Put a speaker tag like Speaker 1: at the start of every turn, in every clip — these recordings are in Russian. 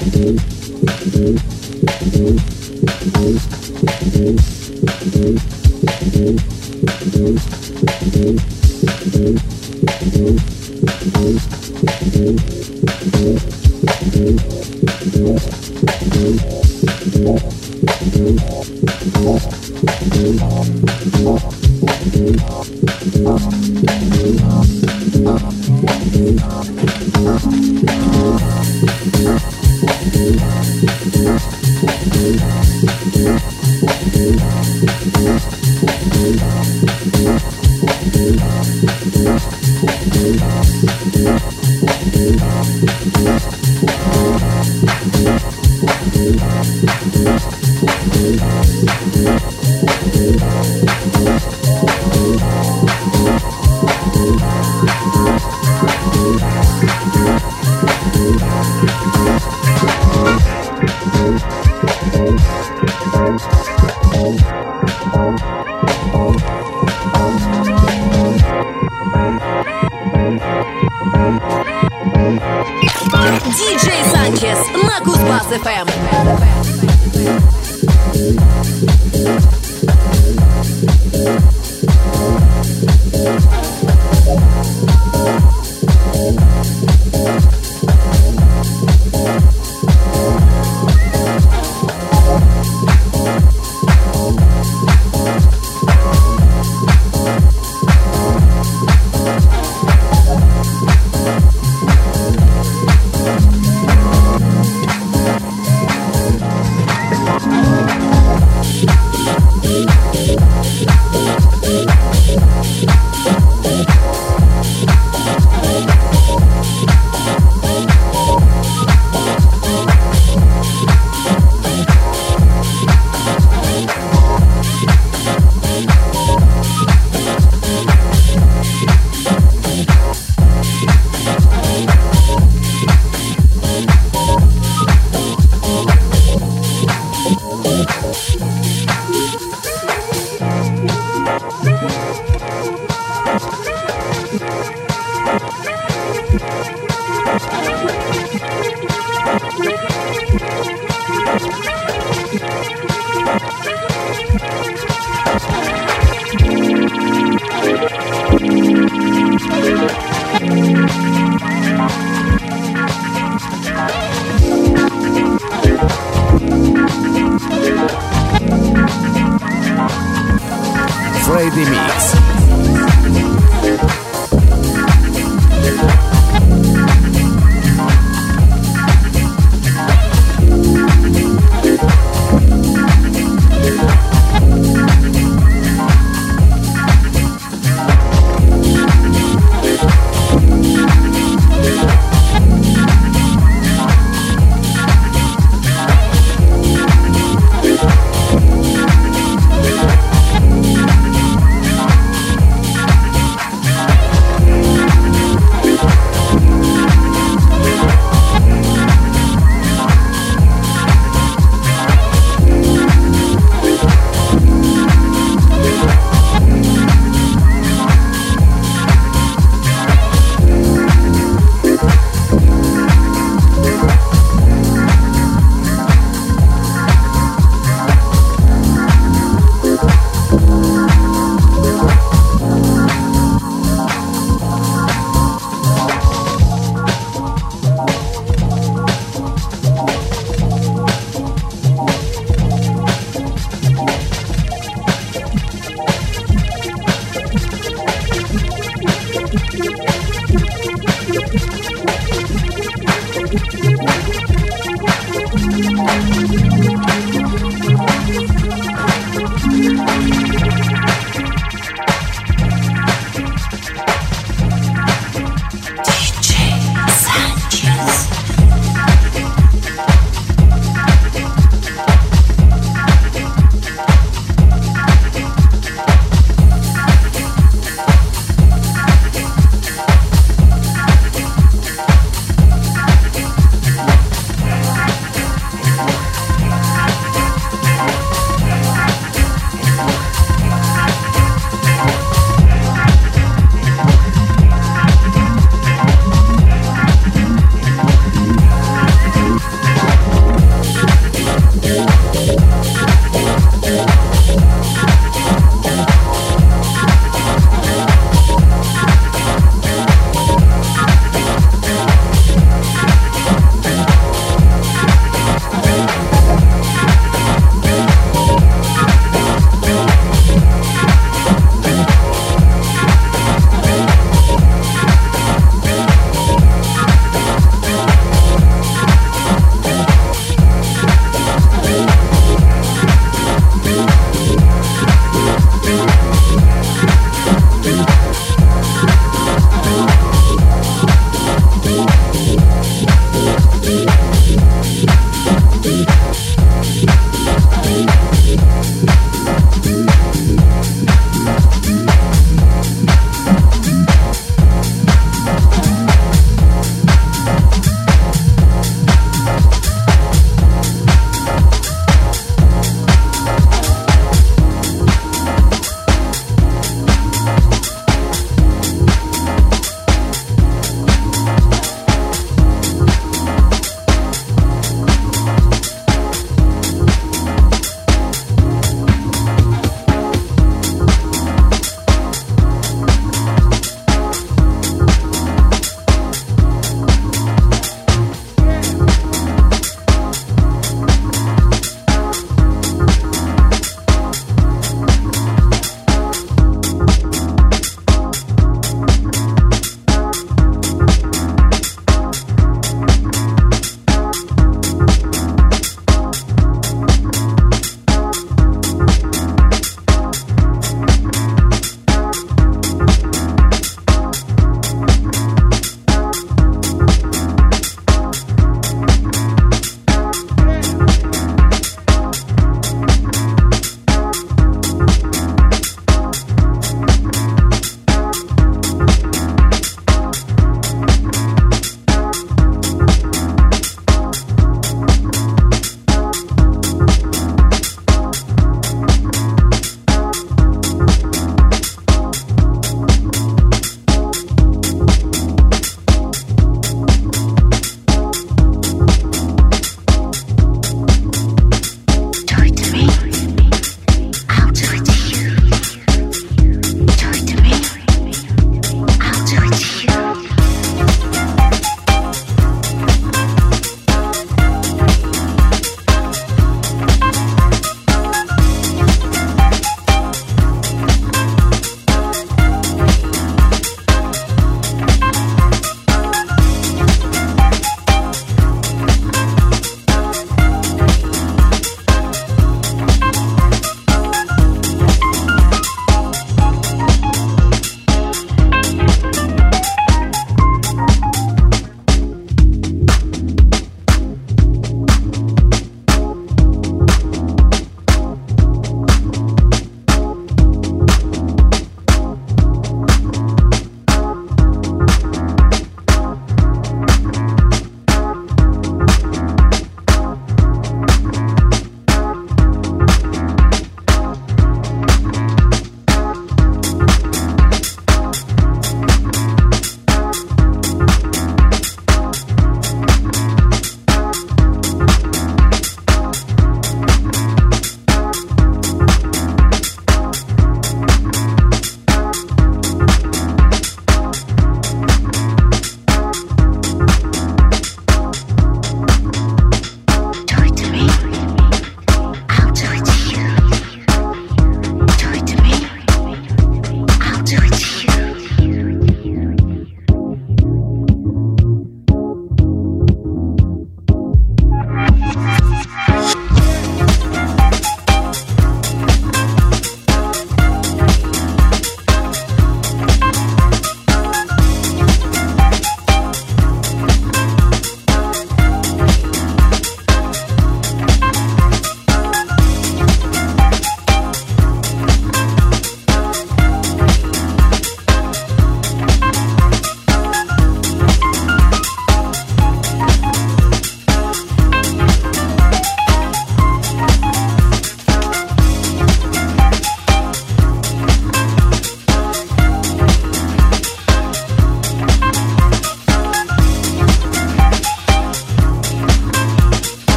Speaker 1: Thank you. Class FM.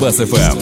Speaker 1: На Кузбасс-ФМ.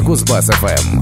Speaker 1: Кузбасс ФМ.